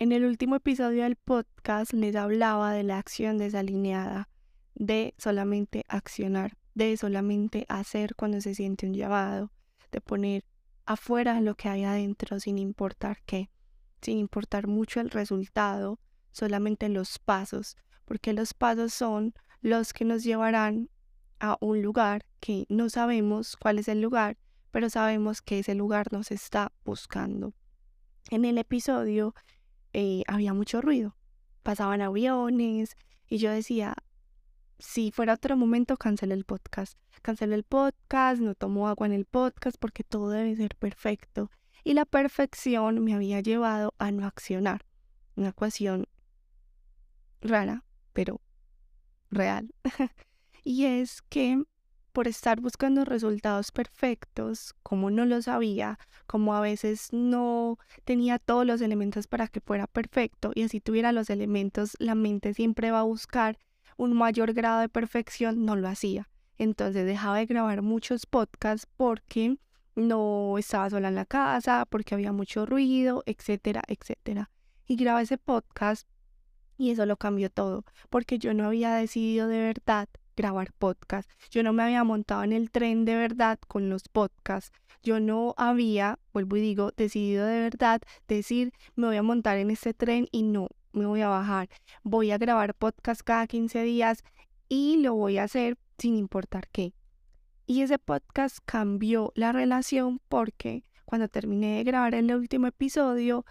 En el último episodio del podcast les hablaba de la acción desalineada, de solamente accionar, de solamente hacer cuando se siente un llamado, de poner afuera lo que hay adentro sin importar qué, sin importar mucho el resultado, solamente los pasos, porque los pasos son los que nos llevarán a un lugar que no sabemos cuál es el lugar, pero sabemos que ese lugar nos está buscando. En el episodio eh, había mucho ruido, pasaban aviones y yo decía, si fuera otro momento, cancele el podcast. Cancele el podcast, no tomo agua en el podcast porque todo debe ser perfecto. Y la perfección me había llevado a no accionar. Una ecuación rara, pero real. y es que por estar buscando resultados perfectos, como no lo sabía, como a veces no tenía todos los elementos para que fuera perfecto y así tuviera los elementos, la mente siempre va a buscar un mayor grado de perfección, no lo hacía. Entonces dejaba de grabar muchos podcasts porque no estaba sola en la casa, porque había mucho ruido, etcétera, etcétera. Y grabé ese podcast y eso lo cambió todo, porque yo no había decidido de verdad grabar podcast. Yo no me había montado en el tren de verdad con los podcasts. Yo no había, vuelvo y digo, decidido de verdad decir, me voy a montar en este tren y no, me voy a bajar. Voy a grabar podcast cada 15 días y lo voy a hacer sin importar qué. Y ese podcast cambió la relación porque cuando terminé de grabar el último episodio,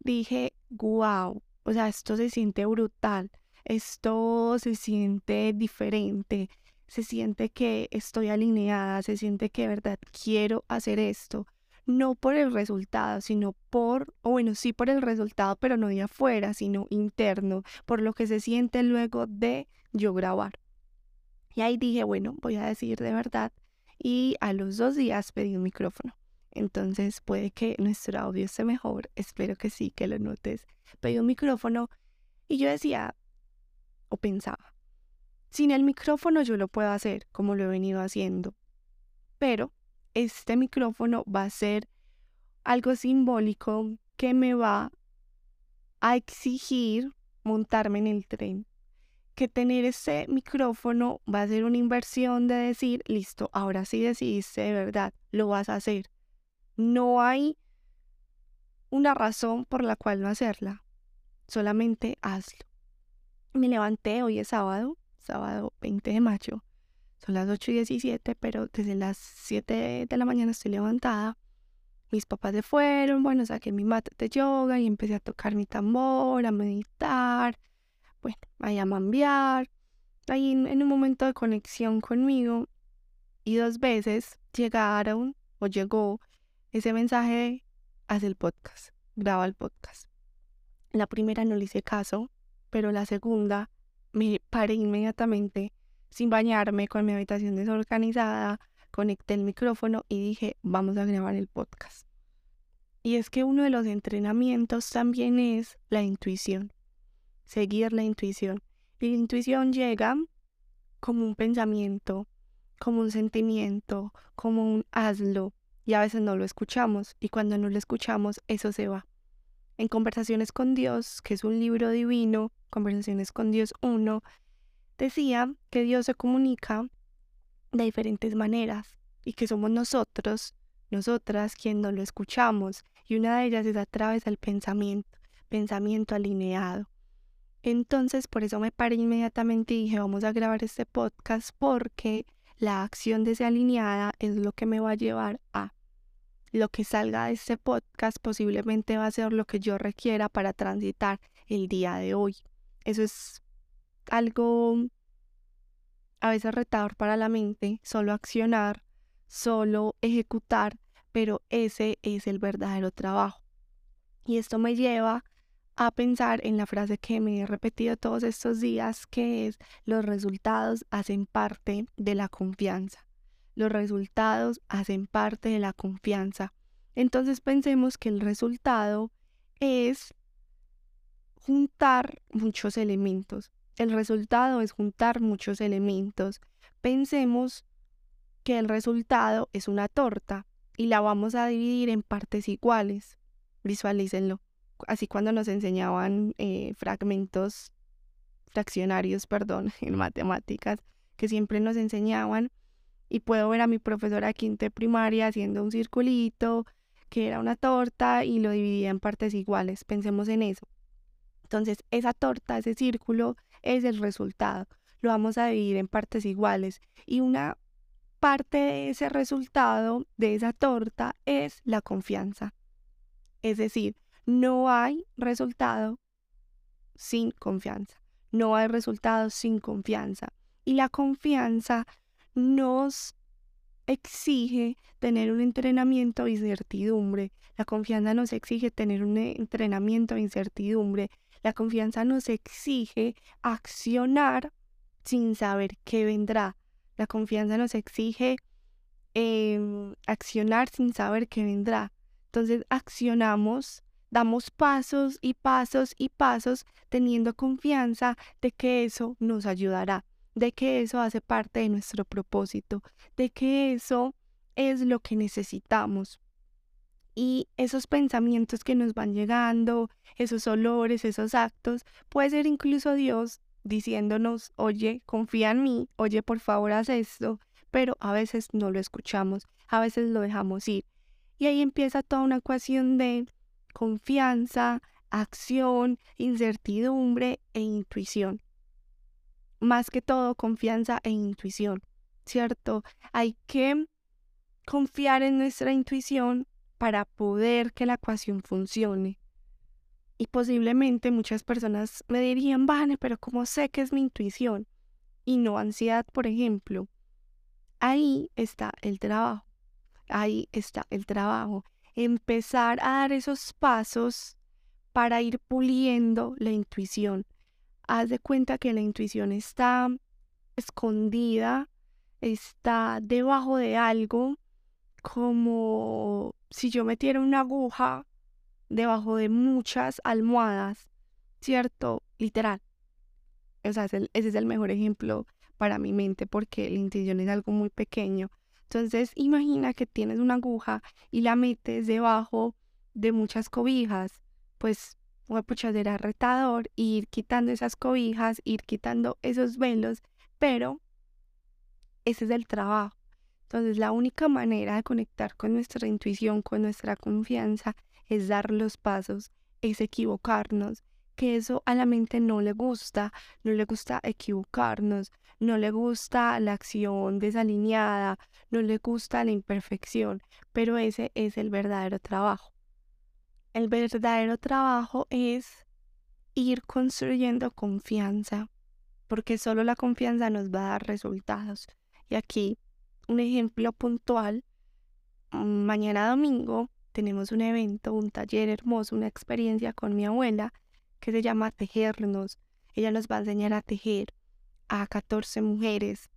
dije, wow, o sea, esto se siente brutal esto se siente diferente, se siente que estoy alineada, se siente que verdad quiero hacer esto, no por el resultado, sino por, o bueno, sí por el resultado, pero no de afuera, sino interno, por lo que se siente luego de yo grabar. Y ahí dije, bueno, voy a decir de verdad. Y a los dos días pedí un micrófono. Entonces puede que nuestro audio esté mejor. Espero que sí, que lo notes. Pedí un micrófono y yo decía, o pensaba. Sin el micrófono yo lo puedo hacer como lo he venido haciendo, pero este micrófono va a ser algo simbólico que me va a exigir montarme en el tren. Que tener ese micrófono va a ser una inversión de decir, listo, ahora sí decidiste de verdad, lo vas a hacer. No hay una razón por la cual no hacerla, solamente hazlo. Me levanté, hoy es sábado, sábado 20 de mayo. Son las 8 y 17, pero desde las 7 de la mañana estoy levantada. Mis papás se fueron, bueno, saqué mi mat de yoga y empecé a tocar mi tambor, a meditar, bueno, ahí a mambiar. Ahí en un momento de conexión conmigo. Y dos veces llegaron o llegó ese mensaje, haz el podcast, graba el podcast. La primera no le hice caso, pero la segunda me paré inmediatamente sin bañarme con mi habitación desorganizada, conecté el micrófono y dije, vamos a grabar el podcast. Y es que uno de los entrenamientos también es la intuición, seguir la intuición. Y la intuición llega como un pensamiento, como un sentimiento, como un hazlo, y a veces no lo escuchamos, y cuando no lo escuchamos, eso se va. En Conversaciones con Dios, que es un libro divino, Conversaciones con Dios 1, decía que Dios se comunica de diferentes maneras y que somos nosotros, nosotras, quien no lo escuchamos y una de ellas es a través del pensamiento, pensamiento alineado. Entonces, por eso me paré inmediatamente y dije, vamos a grabar este podcast porque la acción desalineada es lo que me va a llevar a lo que salga de este podcast posiblemente va a ser lo que yo requiera para transitar el día de hoy. Eso es algo a veces retador para la mente, solo accionar, solo ejecutar, pero ese es el verdadero trabajo. Y esto me lleva a pensar en la frase que me he repetido todos estos días, que es los resultados hacen parte de la confianza. Los resultados hacen parte de la confianza. Entonces pensemos que el resultado es juntar muchos elementos. El resultado es juntar muchos elementos. Pensemos que el resultado es una torta y la vamos a dividir en partes iguales. Visualícenlo. así cuando nos enseñaban eh, fragmentos, fraccionarios, perdón, en matemáticas, que siempre nos enseñaban, y puedo ver a mi profesora quinta primaria haciendo un circulito, que era una torta, y lo dividía en partes iguales. Pensemos en eso. Entonces, esa torta, ese círculo, es el resultado. Lo vamos a dividir en partes iguales. Y una parte de ese resultado, de esa torta, es la confianza. Es decir, no hay resultado sin confianza. No hay resultado sin confianza. Y la confianza nos exige tener un entrenamiento de incertidumbre. La confianza nos exige tener un entrenamiento de incertidumbre. La confianza nos exige accionar sin saber qué vendrá. La confianza nos exige em, accionar sin saber qué vendrá. Entonces accionamos, damos pasos y pasos y pasos teniendo confianza de que eso nos ayudará, de que eso hace parte de nuestro propósito, de que eso es lo que necesitamos. Y esos pensamientos que nos van llegando, esos olores, esos actos, puede ser incluso Dios diciéndonos, oye, confía en mí, oye, por favor, haz esto, pero a veces no lo escuchamos, a veces lo dejamos ir. Y ahí empieza toda una ecuación de confianza, acción, incertidumbre e intuición. Más que todo, confianza e intuición, ¿cierto? Hay que confiar en nuestra intuición para poder que la ecuación funcione. Y posiblemente muchas personas me dirían, Vane, pero ¿cómo sé que es mi intuición? Y no ansiedad, por ejemplo. Ahí está el trabajo. Ahí está el trabajo. Empezar a dar esos pasos para ir puliendo la intuición. Haz de cuenta que la intuición está escondida, está debajo de algo, como si yo metiera una aguja debajo de muchas almohadas, ¿cierto? Literal. O sea, ese es el mejor ejemplo para mi mente porque la intuición es algo muy pequeño. Entonces, imagina que tienes una aguja y la metes debajo de muchas cobijas. Pues, pucha, retador ir quitando esas cobijas, ir quitando esos velos, pero ese es el trabajo. Entonces, la única manera de conectar con nuestra intuición, con nuestra confianza, es dar los pasos, es equivocarnos, que eso a la mente no le gusta, no le gusta equivocarnos, no le gusta la acción desalineada, no le gusta la imperfección, pero ese es el verdadero trabajo. El verdadero trabajo es ir construyendo confianza, porque solo la confianza nos va a dar resultados. Y aquí un ejemplo puntual, mañana domingo tenemos un evento, un taller hermoso, una experiencia con mi abuela que se llama Tejernos. Ella nos va a enseñar a tejer a 14 mujeres.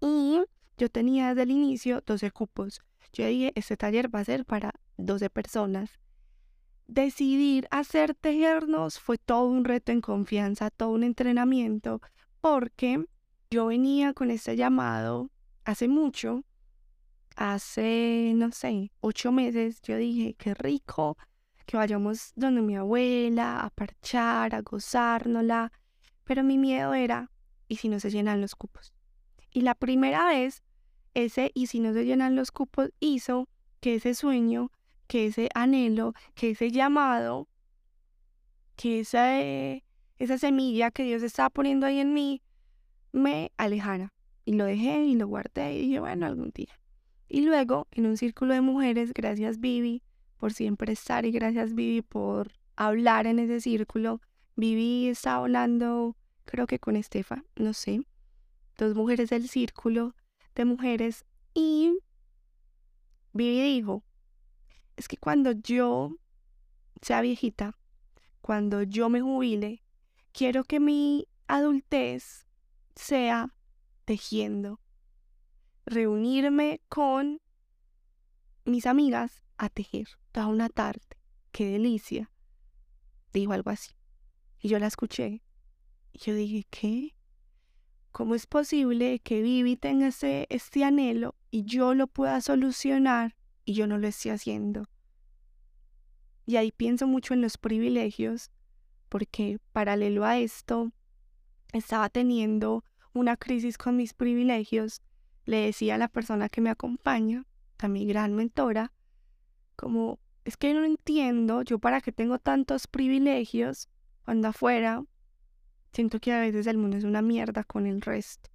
Y yo tenía desde el inicio 12 cupos. Yo dije, este taller va a ser para 12 personas. Decidir hacer tejernos fue todo un reto en confianza, todo un entrenamiento, porque yo venía con este llamado hace mucho hace, no sé, ocho meses, yo dije, qué rico que vayamos donde mi abuela a parchar, a gozárnosla. Pero mi miedo era, ¿y si no se llenan los cupos? Y la primera vez, ese y si no se llenan los cupos hizo que ese sueño, que ese anhelo, que ese llamado, que esa, esa semilla que Dios estaba poniendo ahí en mí, me alejara. Y lo dejé y lo guardé y dije, bueno, algún día. Y luego, en un círculo de mujeres, gracias Vivi por siempre estar y gracias Vivi por hablar en ese círculo. Vivi está hablando, creo que con Estefa, no sé, dos mujeres del círculo de mujeres y Vivi dijo, es que cuando yo sea viejita, cuando yo me jubile, quiero que mi adultez sea tejiendo, reunirme con mis amigas a tejer toda una tarde. ¡Qué delicia! Dijo algo así. Y yo la escuché. Y yo dije, ¿qué? ¿Cómo es posible que Vivi tenga ese, este anhelo y yo lo pueda solucionar y yo no lo esté haciendo? Y ahí pienso mucho en los privilegios, porque paralelo a esto, estaba teniendo una crisis con mis privilegios. Le decía a la persona que me acompaña, a mi gran mentora, como, es que no entiendo, yo para qué tengo tantos privilegios cuando afuera siento que a veces el mundo es una mierda con el resto.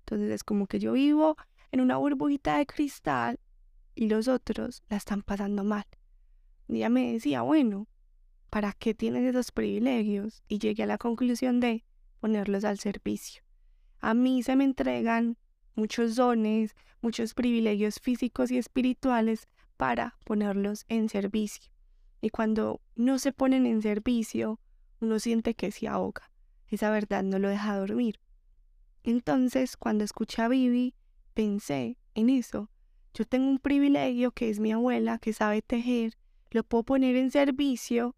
Entonces es como que yo vivo en una burbujita de cristal y los otros la están pasando mal. Y ella me decía, bueno, ¿para qué tienes esos privilegios? Y llegué a la conclusión de ponerlos al servicio. A mí se me entregan muchos dones, muchos privilegios físicos y espirituales para ponerlos en servicio. Y cuando no se ponen en servicio, uno siente que se ahoga. Esa verdad no lo deja dormir. Entonces, cuando escuché a Vivi, pensé en eso. Yo tengo un privilegio que es mi abuela, que sabe tejer, lo puedo poner en servicio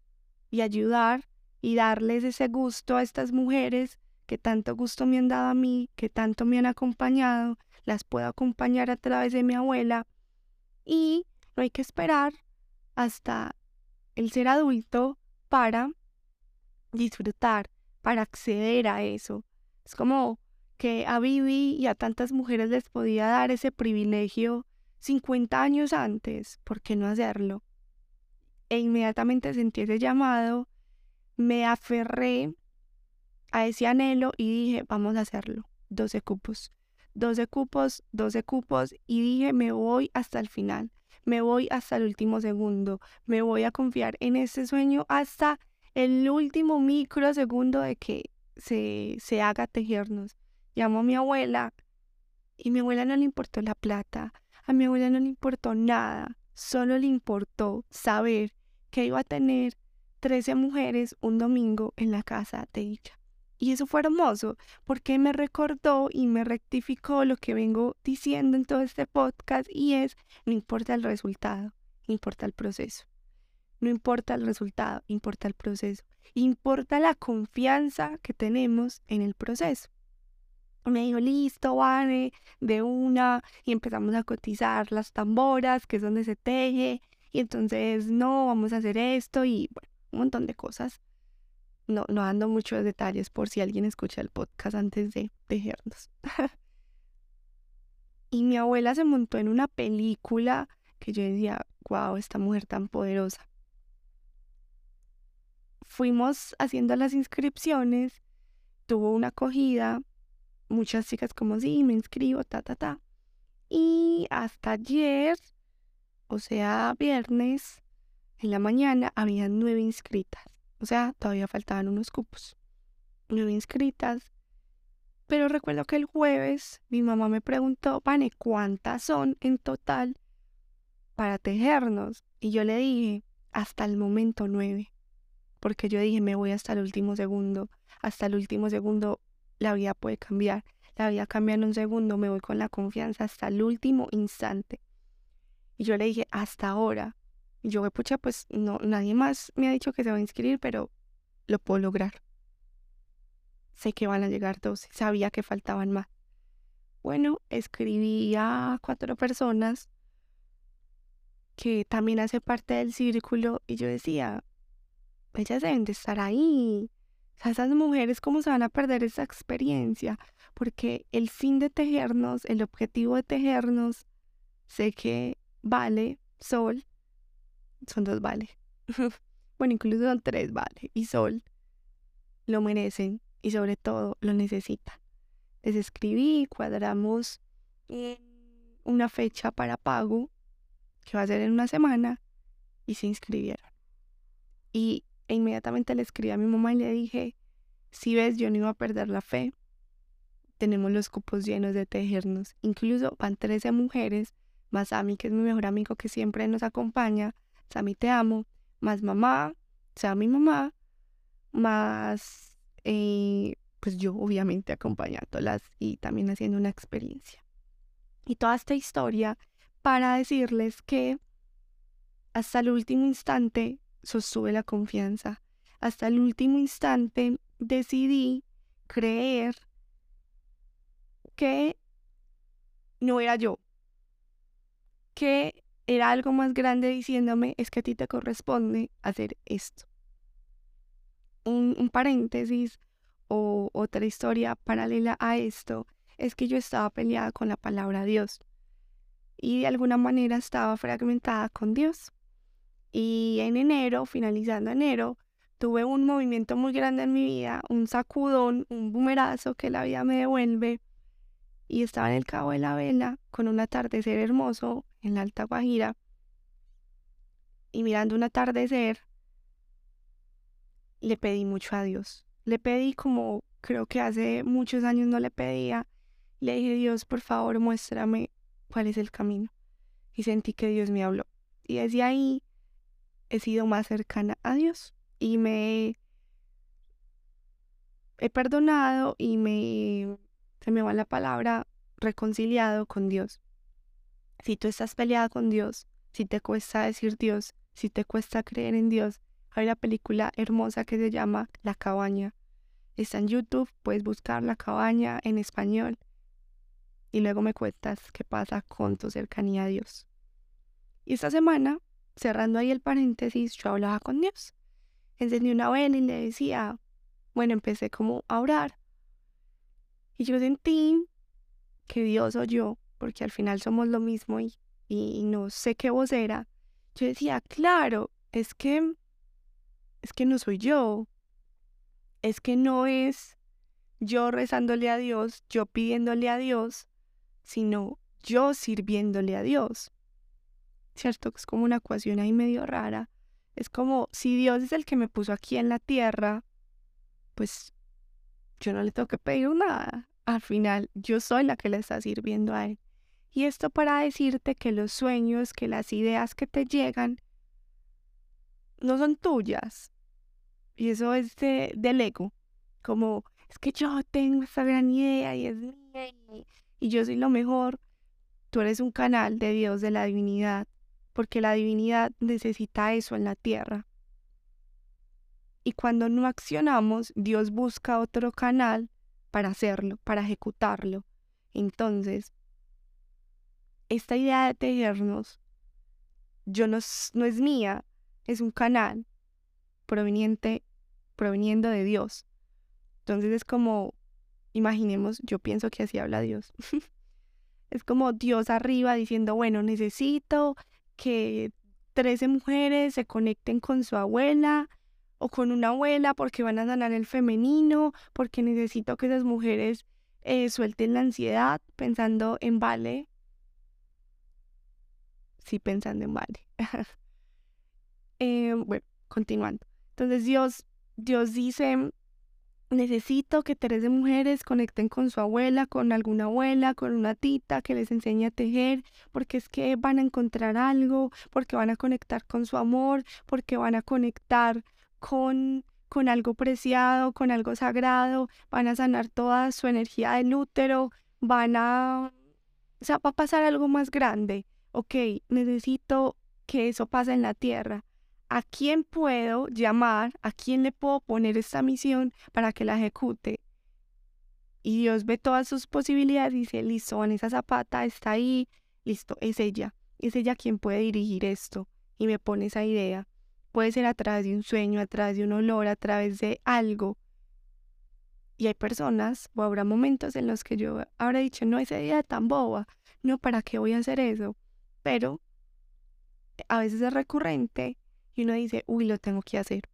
y ayudar y darles ese gusto a estas mujeres que tanto gusto me han dado a mí, que tanto me han acompañado, las puedo acompañar a través de mi abuela y no hay que esperar hasta el ser adulto para disfrutar, para acceder a eso. Es como que a Vivi y a tantas mujeres les podía dar ese privilegio 50 años antes, ¿por qué no hacerlo? E inmediatamente sentí ese llamado, me aferré a ese anhelo y dije, vamos a hacerlo. 12 cupos. 12 cupos, 12 cupos y dije, me voy hasta el final, me voy hasta el último segundo, me voy a confiar en ese sueño hasta el último microsegundo de que se, se haga tejernos. Llamo a mi abuela y mi abuela no le importó la plata, a mi abuela no le importó nada, solo le importó saber que iba a tener 13 mujeres un domingo en la casa de ella. Y eso fue hermoso porque me recordó y me rectificó lo que vengo diciendo en todo este podcast y es, no importa el resultado, importa el proceso. No importa el resultado, importa el proceso. Importa la confianza que tenemos en el proceso. Me dijo, listo, vale, de una, y empezamos a cotizar las tamboras, que es donde se teje, y entonces, no, vamos a hacer esto, y bueno, un montón de cosas. No, no dando muchos detalles por si alguien escucha el podcast antes de tejernos. y mi abuela se montó en una película que yo decía, wow, esta mujer tan poderosa fuimos haciendo las inscripciones, tuvo una acogida, muchas chicas como sí, me inscribo, ta, ta, ta. Y hasta ayer, o sea, viernes, en la mañana, había nueve inscritas. O sea, todavía faltaban unos cupos. Nueve inscritas. Pero recuerdo que el jueves mi mamá me preguntó, Pane, ¿cuántas son en total para tejernos? Y yo le dije, hasta el momento nueve porque yo dije, me voy hasta el último segundo, hasta el último segundo la vida puede cambiar, la vida cambia en un segundo, me voy con la confianza hasta el último instante. Y yo le dije, hasta ahora. Y yo, pucha, pues no, nadie más me ha dicho que se va a inscribir, pero lo puedo lograr. Sé que van a llegar 12, sabía que faltaban más. Bueno, escribí a cuatro personas que también hace parte del círculo y yo decía, ellas deben de estar ahí. Esas mujeres, ¿cómo se van a perder esa experiencia? Porque el fin de tejernos, el objetivo de tejernos, sé que vale, sol, son dos vale. bueno, incluso son tres vale. Y sol lo merecen y sobre todo lo necesitan. Les escribí, cuadramos una fecha para pago, que va a ser en una semana, y se inscribieron. Y e inmediatamente le escribí a mi mamá y le dije, si ves, yo no iba a perder la fe. Tenemos los cupos llenos de tejernos. Incluso van 13 mujeres, más Sammy, que es mi mejor amigo que siempre nos acompaña. Sammy, te amo. Más mamá, mi mamá. Más, eh, pues yo obviamente acompañándolas y también haciendo una experiencia. Y toda esta historia para decirles que hasta el último instante sostuve la confianza. Hasta el último instante decidí creer que no era yo, que era algo más grande diciéndome, es que a ti te corresponde hacer esto. Un, un paréntesis o otra historia paralela a esto es que yo estaba peleada con la palabra Dios y de alguna manera estaba fragmentada con Dios. Y en enero, finalizando enero, tuve un movimiento muy grande en mi vida, un sacudón, un bumerazo que la vida me devuelve. Y estaba en el Cabo de la Vela con un atardecer hermoso en la Alta Guajira. Y mirando un atardecer, le pedí mucho a Dios. Le pedí como creo que hace muchos años no le pedía. Le dije, Dios, por favor, muéstrame cuál es el camino. Y sentí que Dios me habló. Y desde ahí he sido más cercana a Dios y me he perdonado y me, se me va la palabra, reconciliado con Dios. Si tú estás peleada con Dios, si te cuesta decir Dios, si te cuesta creer en Dios, hay una película hermosa que se llama La cabaña. Está en YouTube, puedes buscar La cabaña en español y luego me cuentas qué pasa con tu cercanía a Dios. Y esta semana, cerrando ahí el paréntesis, yo hablaba con Dios. Encendí una vela y le decía, bueno, empecé como a orar. Y yo sentí que Dios oyó, porque al final somos lo mismo y, y no sé qué voz era. Yo decía, claro, es que, es que no soy yo. Es que no es yo rezándole a Dios, yo pidiéndole a Dios, sino yo sirviéndole a Dios. ¿Cierto? Es como una ecuación ahí medio rara. Es como si Dios es el que me puso aquí en la tierra, pues yo no le tengo que pedir nada. Al final, yo soy la que le está sirviendo a Él. Y esto para decirte que los sueños, que las ideas que te llegan, no son tuyas. Y eso es de, del ego. Como, es que yo tengo esa gran idea y es mía y yo soy lo mejor, tú eres un canal de Dios, de la divinidad, porque la divinidad necesita eso en la tierra. Y cuando no accionamos, Dios busca otro canal para hacerlo, para ejecutarlo. Entonces, esta idea de tejernos, yo no, no es mía, es un canal proveniente, proveniendo de Dios. Entonces es como Imaginemos, yo pienso que así habla Dios. es como Dios arriba diciendo, bueno, necesito que 13 mujeres se conecten con su abuela o con una abuela porque van a sanar el femenino, porque necesito que esas mujeres eh, suelten la ansiedad pensando en vale. Sí, pensando en vale. Eh, bueno, continuando. Entonces Dios, Dios dice, necesito que tres de mujeres conecten con su abuela, con alguna abuela, con una tita que les enseñe a tejer, porque es que van a encontrar algo, porque van a conectar con su amor, porque van a conectar con con algo preciado, con algo sagrado, van a sanar toda su energía del útero, van a... O sea, va a pasar algo más grande. Ok, necesito que eso pase en la tierra a quién puedo llamar, a quién le puedo poner esta misión para que la ejecute. Y Dios ve todas sus posibilidades y dice, listo, esa Zapata está ahí, listo, es ella. Es ella quien puede dirigir esto. Y me pone esa idea. Puede ser a través de un sueño, a través de un olor, a través de algo. Y hay personas, o habrá momentos en los que yo habré dicho, no, esa idea tan boba, no, ¿para qué voy a hacer eso? Pero a veces es recurrente y uno dice, uy, lo tengo que hacer.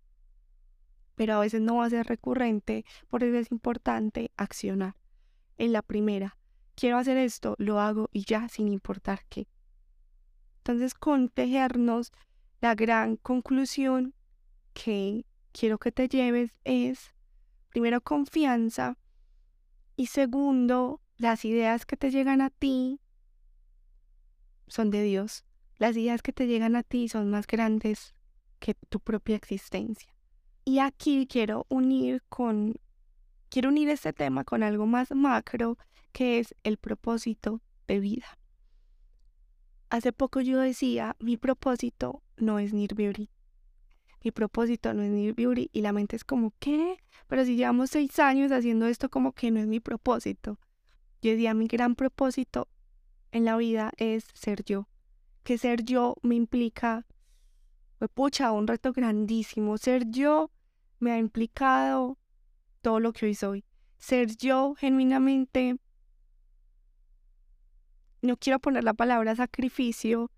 Pero a veces no va a ser recurrente, por eso es importante accionar. En la primera, quiero hacer esto, lo hago y ya, sin importar qué. Entonces, con tejernos, la gran conclusión que quiero que te lleves es, primero, confianza y segundo, las ideas que te llegan a ti son de Dios. Las ideas que te llegan a ti son más grandes que tu propia existencia. Y aquí quiero unir con quiero unir este tema con algo más macro que es el propósito de vida. Hace poco yo decía, mi propósito no es Nir Beauty. Mi propósito no es Nir Beauty y la mente es como, ¿qué? Pero si llevamos seis años haciendo esto como que no es mi propósito. Yo decía, mi gran propósito en la vida es ser yo, que ser yo me implica, pucha, un reto grandísimo. Ser yo me ha implicado todo lo que hoy soy. Ser yo genuinamente, no quiero poner la palabra sacrificio,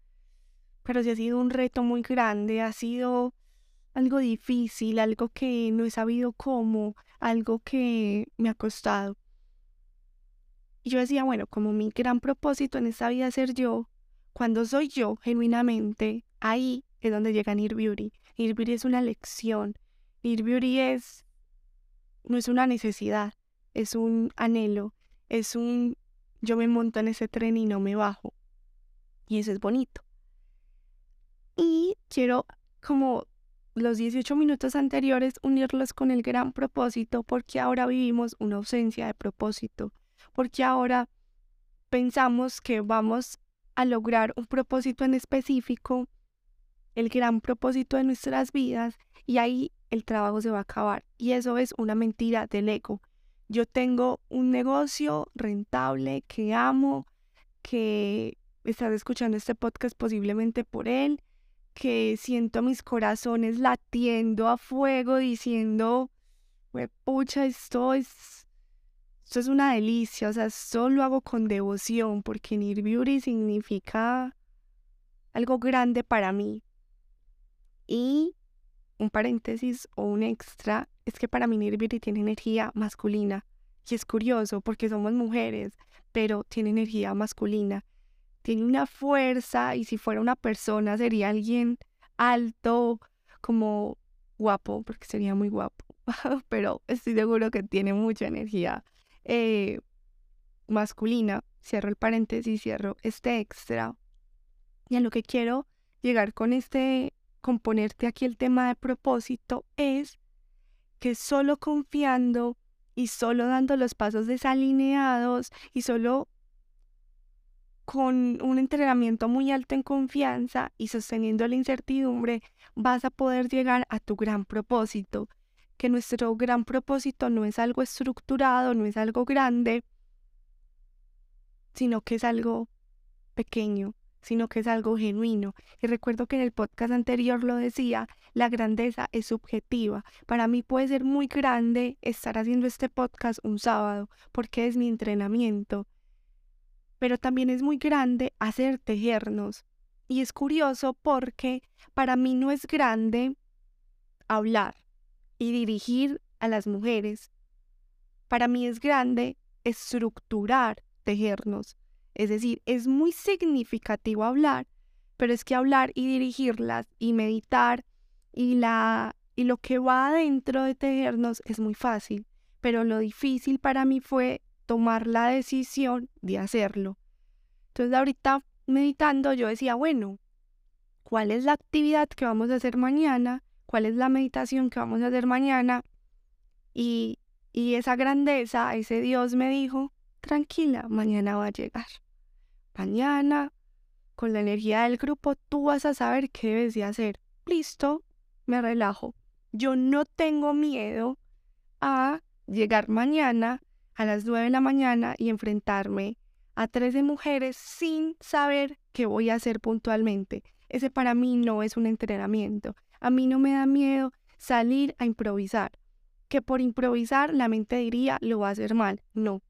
pero sí ha sido un reto muy grande, ha sido algo difícil, algo que no he sabido cómo, algo que me ha costado. Y yo decía, bueno, como mi gran propósito en esta vida es ser yo, cuando soy yo genuinamente, ahí es donde llega Near Beauty. Near Beauty es una lección. Near Beauty es, no es una necesidad, es un anhelo, es un, yo me monto en ese tren y no me bajo. Y eso es bonito. Y quiero como los 18 minutos anteriores unirlos con el gran propósito porque ahora vivimos una ausencia de propósito porque ahora pensamos que vamos a lograr un propósito en específico, el gran propósito de nuestras vidas, y ahí el trabajo se va a acabar. Y eso es una mentira del ego. Yo tengo un negocio rentable que amo, que estás escuchando este podcast posiblemente por él, que siento mis corazones latiendo a fuego diciendo, pucha, esto es esto es una delicia, o sea, solo hago con devoción porque Near Beauty significa algo grande para mí. Y un paréntesis o un extra es que para mí Beauty tiene energía masculina. Y es curioso porque somos mujeres, pero tiene energía masculina. Tiene una fuerza y si fuera una persona sería alguien alto, como guapo, porque sería muy guapo. pero estoy seguro que tiene mucha energía eh, masculina, cierro el paréntesis, cierro este extra. Y a lo que quiero llegar con este, componerte aquí el tema de propósito es que solo confiando y solo dando los pasos desalineados y solo con un entrenamiento muy alto en confianza y sosteniendo la incertidumbre, vas a poder llegar a tu gran propósito, que nuestro gran propósito no es algo estructurado, no es algo grande, sino que es algo pequeño, sino que es algo genuino. Y recuerdo que en el podcast anterior lo decía, la grandeza es subjetiva. Para mí puede ser muy grande estar haciendo este podcast un sábado, porque es mi entrenamiento. Pero también es muy grande hacer tejernos. Y es curioso porque para mí no es grande hablar y dirigir a las mujeres. Para mí es grande estructurar, tejernos. Es decir, es muy significativo hablar, pero es que hablar y dirigirlas y meditar y la y lo que va adentro de tejernos es muy fácil, pero lo difícil para mí fue tomar la decisión de hacerlo. Entonces ahorita meditando yo decía, bueno, ¿cuál es la actividad que vamos a hacer mañana? cuál es la meditación que vamos a hacer mañana. Y, y esa grandeza, ese Dios me dijo, tranquila, mañana va a llegar. Mañana, con la energía del grupo, tú vas a saber qué debes de hacer. Listo, me relajo. Yo no tengo miedo a llegar mañana a las 9 de la mañana y enfrentarme a 13 mujeres sin saber qué voy a hacer puntualmente. Ese para mí no es un entrenamiento. A mí no me da miedo salir a improvisar. Que por improvisar la mente diría lo va a hacer mal. No.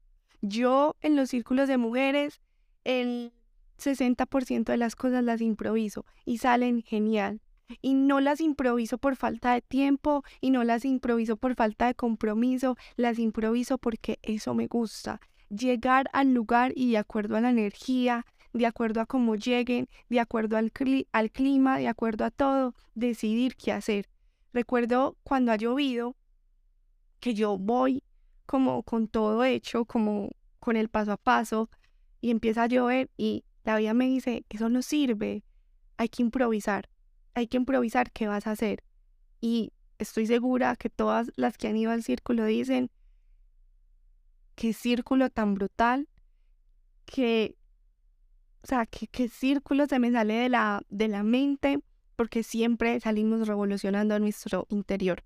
Yo en los círculos de mujeres, el 60% de las cosas las improviso y salen genial. Y no las improviso por falta de tiempo y no las improviso por falta de compromiso, las improviso porque eso me gusta. Llegar al lugar y de acuerdo a la energía, de acuerdo a cómo lleguen, de acuerdo al, al clima, de acuerdo a todo, decidir qué hacer. Recuerdo cuando ha llovido que yo voy como con todo hecho, como con el paso a paso, y empieza a llover y la vida me dice, eso no sirve, hay que improvisar, hay que improvisar qué vas a hacer. Y estoy segura que todas las que han ido al círculo dicen, qué círculo tan brutal, que o sea, ¿qué, círculo se me sale de la, de la mente porque siempre salimos revolucionando nuestro interior.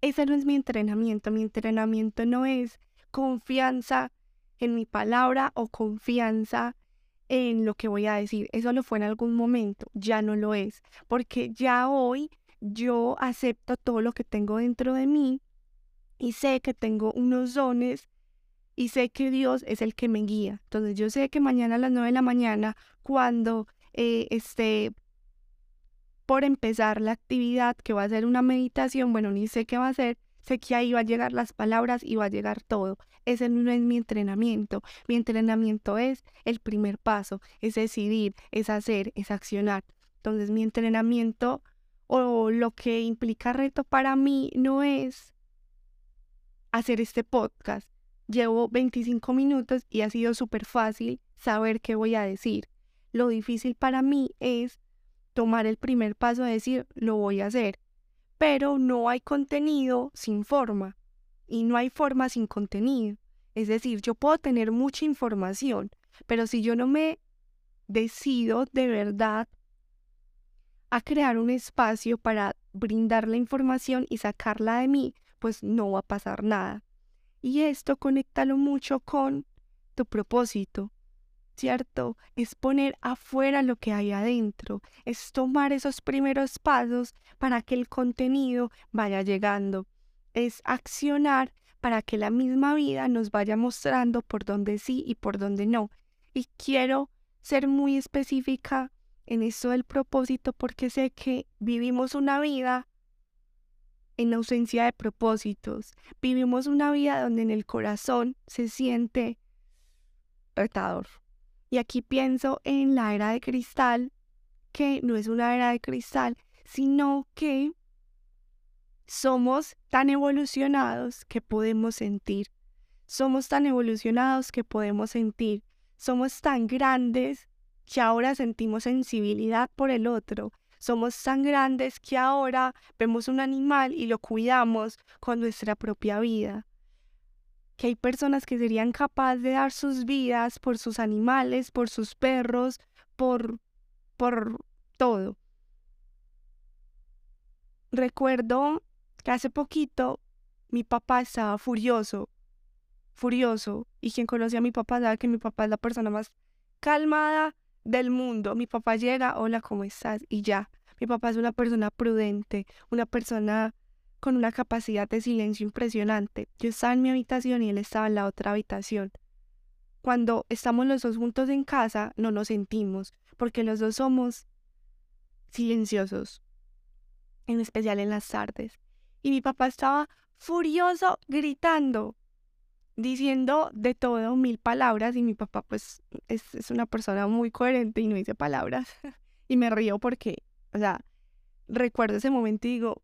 Ese no es mi entrenamiento, mi entrenamiento no es confianza en mi palabra o confianza en lo que voy a decir. Eso lo fue en algún momento, ya no lo es, porque ya hoy yo acepto todo lo que tengo dentro de mí y sé que tengo unos dones y sé que Dios es el que me guía. Entonces yo sé que mañana a las 9 de la mañana, cuando eh, esté por empezar la actividad que va a ser una meditación, bueno, ni sé qué va a ser, sé que ahí va a llegar las palabras y va a llegar todo. Ese no es mi entrenamiento. Mi entrenamiento es el primer paso, es decidir, es hacer, es accionar. Entonces mi entrenamiento o lo que implica reto para mí no es hacer este podcast. Llevo 25 minutos y ha sido súper fácil saber qué voy a decir. Lo difícil para mí es tomar el primer paso de decir, lo voy a hacer. Pero no hay contenido sin forma y no hay forma sin contenido. Es decir, yo puedo tener mucha información, pero si yo no me decido de verdad a crear un espacio para brindar la información y sacarla de mí, pues no va a pasar nada. Y esto conéctalo mucho con tu propósito, ¿cierto? Es poner afuera lo que hay adentro, es tomar esos primeros pasos para que el contenido vaya llegando, es accionar para que la misma vida nos vaya mostrando por dónde sí y por dónde no. Y quiero ser muy específica en esto del propósito porque sé que vivimos una vida en ausencia de propósitos. Vivimos una vida donde en el corazón se siente retador. Y aquí pienso en la era de cristal, que no es una era de cristal, sino que somos tan evolucionados que podemos sentir. Somos tan evolucionados que podemos sentir. Somos tan grandes que ahora sentimos sensibilidad por el otro. Somos tan grandes que ahora vemos un animal y lo cuidamos con nuestra propia vida que hay personas que serían capaces de dar sus vidas por sus animales, por sus perros, por, por todo. Recuerdo que hace poquito mi papá estaba furioso, furioso, y quien conoce a mi papá sabe que mi papá es la persona más calmada del mundo. Mi papá llega, hola, ¿cómo estás? Y ya. Mi papá es una persona prudente, una persona con una capacidad de silencio impresionante. Yo estaba en mi habitación y él estaba en la otra habitación. Cuando estamos los dos juntos en casa, no nos sentimos, porque los dos somos silenciosos, en especial en las tardes. Y mi papá estaba furioso, gritando, diciendo de todo mil palabras, y mi papá pues es, es una persona muy coherente y no dice palabras. y me río porque, o sea, recuerdo ese momento y digo,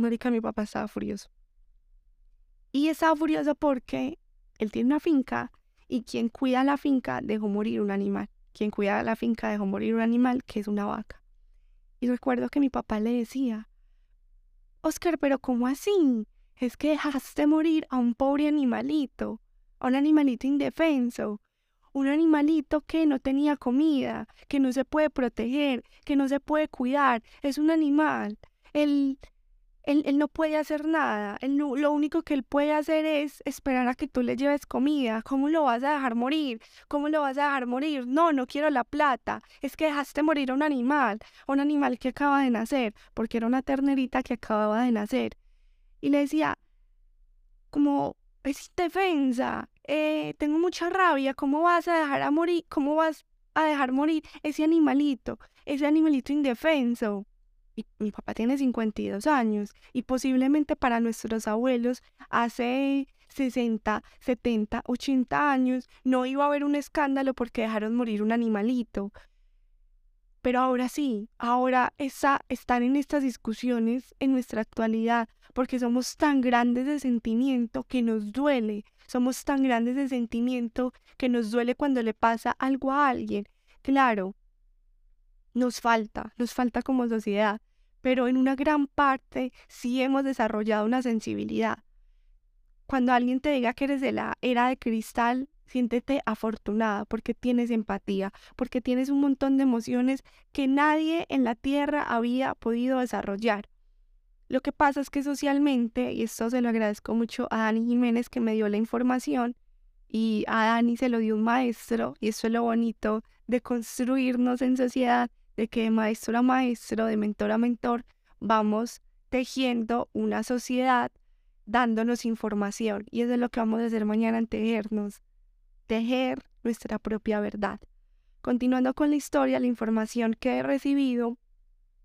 marica, mi papá estaba furioso. Y estaba furioso porque él tiene una finca y quien cuida la finca dejó morir un animal. Quien cuida la finca dejó morir un animal que es una vaca. Y recuerdo que mi papá le decía, Oscar, pero ¿cómo así? Es que dejaste morir a un pobre animalito, a un animalito indefenso, un animalito que no tenía comida, que no se puede proteger, que no se puede cuidar, es un animal. Él él, no puede hacer nada. lo único que él puede hacer es esperar a que tú le lleves comida. ¿Cómo lo vas a dejar morir? ¿Cómo lo vas a dejar morir? No, no quiero la plata. Es que dejaste morir a un animal, un animal que acaba de nacer, porque era una ternerita que acababa de nacer. Y le decía, como, es defensa, eh, tengo mucha rabia, ¿cómo vas a dejar a morir? ¿Cómo vas a dejar morir ese animalito, ese animalito indefenso? Mi papá tiene 52 años y posiblemente para nuestros abuelos hace 60, 70, 80 años no iba a haber un escándalo porque dejaron morir un animalito. Pero ahora sí, ahora esa, están en estas discusiones en nuestra actualidad porque somos tan grandes de sentimiento que nos duele, somos tan grandes de sentimiento que nos duele cuando le pasa algo a alguien. Claro, nos falta, nos falta como sociedad, pero en una gran parte sí hemos desarrollado una sensibilidad. Cuando alguien te diga que eres de la era de cristal, siéntete afortunada porque tienes empatía, porque tienes un montón de emociones que nadie en la tierra había podido desarrollar. Lo que pasa es que socialmente, y esto se lo agradezco mucho a Dani Jiménez que me dio la información, y a Dani se lo dio un maestro y eso es lo bonito de construirnos en sociedad, de que de maestro a maestro, de mentor a mentor, vamos tejiendo una sociedad dándonos información y eso es lo que vamos a hacer mañana tejernos, tejer nuestra propia verdad. Continuando con la historia, la información que he recibido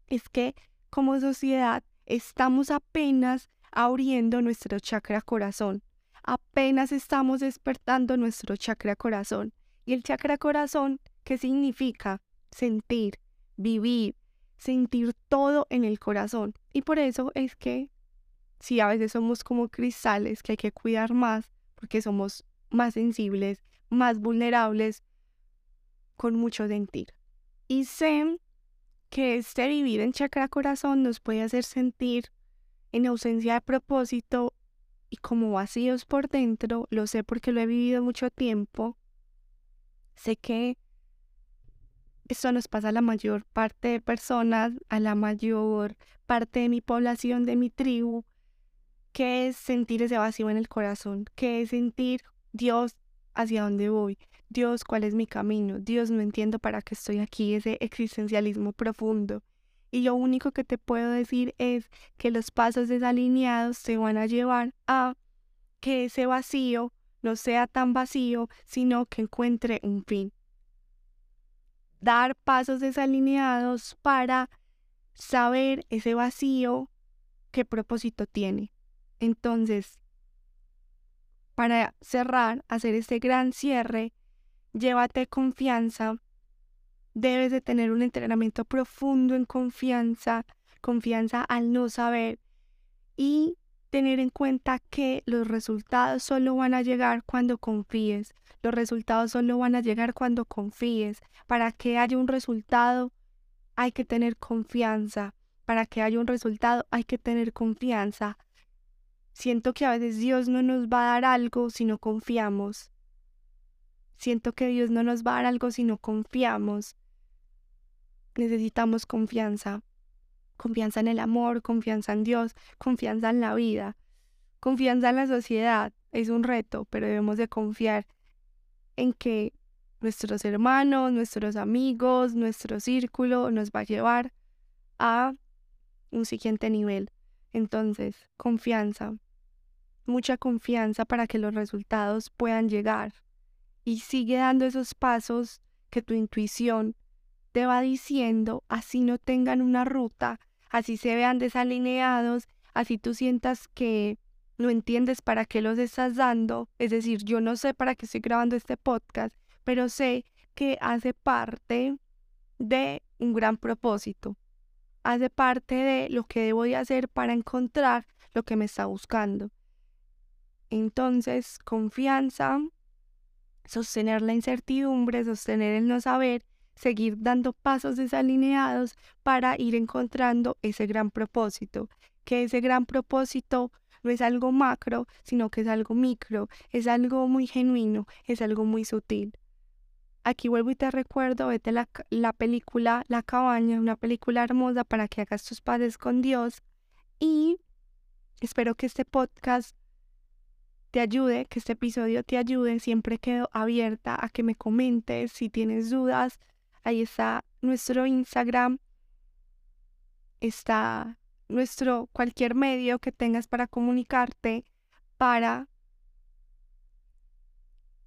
es que como sociedad estamos apenas abriendo nuestro chakra corazón, apenas estamos despertando nuestro chakra corazón. Y el chakra corazón, ¿qué significa? Sentir, vivir, sentir todo en el corazón. Y por eso es que si a veces somos como cristales que hay que cuidar más, porque somos más sensibles, más vulnerables, con mucho sentir. Y sé que este vivir en chakra corazón nos puede hacer sentir en ausencia de propósito y como vacíos por dentro, lo sé porque lo he vivido mucho tiempo, sé que esto nos pasa a la mayor parte de personas, a la mayor parte de mi población, de mi tribu, que es sentir ese vacío en el corazón, que es sentir Dios hacia dónde voy, Dios cuál es mi camino, Dios no entiendo para qué estoy aquí, ese existencialismo profundo. Y lo único que te puedo decir es que los pasos desalineados te van a llevar a que ese vacío no sea tan vacío, sino que encuentre un fin dar pasos desalineados para saber ese vacío qué propósito tiene. Entonces, para cerrar, hacer este gran cierre, llévate confianza. Debes de tener un entrenamiento profundo en confianza, confianza al no saber y tener en cuenta que los resultados solo van a llegar cuando confíes. Los resultados solo van a llegar cuando confíes. Para que haya un resultado hay que tener confianza. Para que haya un resultado hay que tener confianza. Siento que a veces Dios no nos va a dar algo si no confiamos. Siento que Dios no nos va a dar algo si no confiamos. Necesitamos confianza confianza en el amor, confianza en Dios, confianza en la vida, confianza en la sociedad. Es un reto, pero debemos de confiar en que nuestros hermanos, nuestros amigos, nuestro círculo nos va a llevar a un siguiente nivel. Entonces, confianza, mucha confianza para que los resultados puedan llegar. Y sigue dando esos pasos que tu intuición te va diciendo, así no tengan una ruta, así se vean desalineados, así tú sientas que no entiendes para qué los estás dando, es decir, yo no sé para qué estoy grabando este podcast, pero sé que hace parte de un gran propósito, hace parte de lo que debo de hacer para encontrar lo que me está buscando. Entonces, confianza, sostener la incertidumbre, sostener el no saber seguir dando pasos desalineados para ir encontrando ese gran propósito, que ese gran propósito no es algo macro, sino que es algo micro, es algo muy genuino, es algo muy sutil. Aquí vuelvo y te recuerdo, vete la, la película La cabaña, una película hermosa para que hagas tus pases con Dios y espero que este podcast te ayude, que este episodio te ayude. Siempre quedo abierta a que me comentes si tienes dudas, Ahí está nuestro Instagram. Está nuestro cualquier medio que tengas para comunicarte para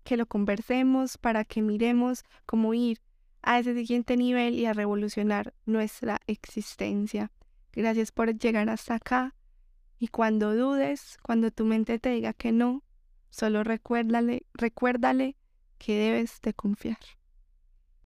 que lo conversemos, para que miremos cómo ir a ese siguiente nivel y a revolucionar nuestra existencia. Gracias por llegar hasta acá y cuando dudes, cuando tu mente te diga que no, solo recuérdale, recuérdale que debes de confiar.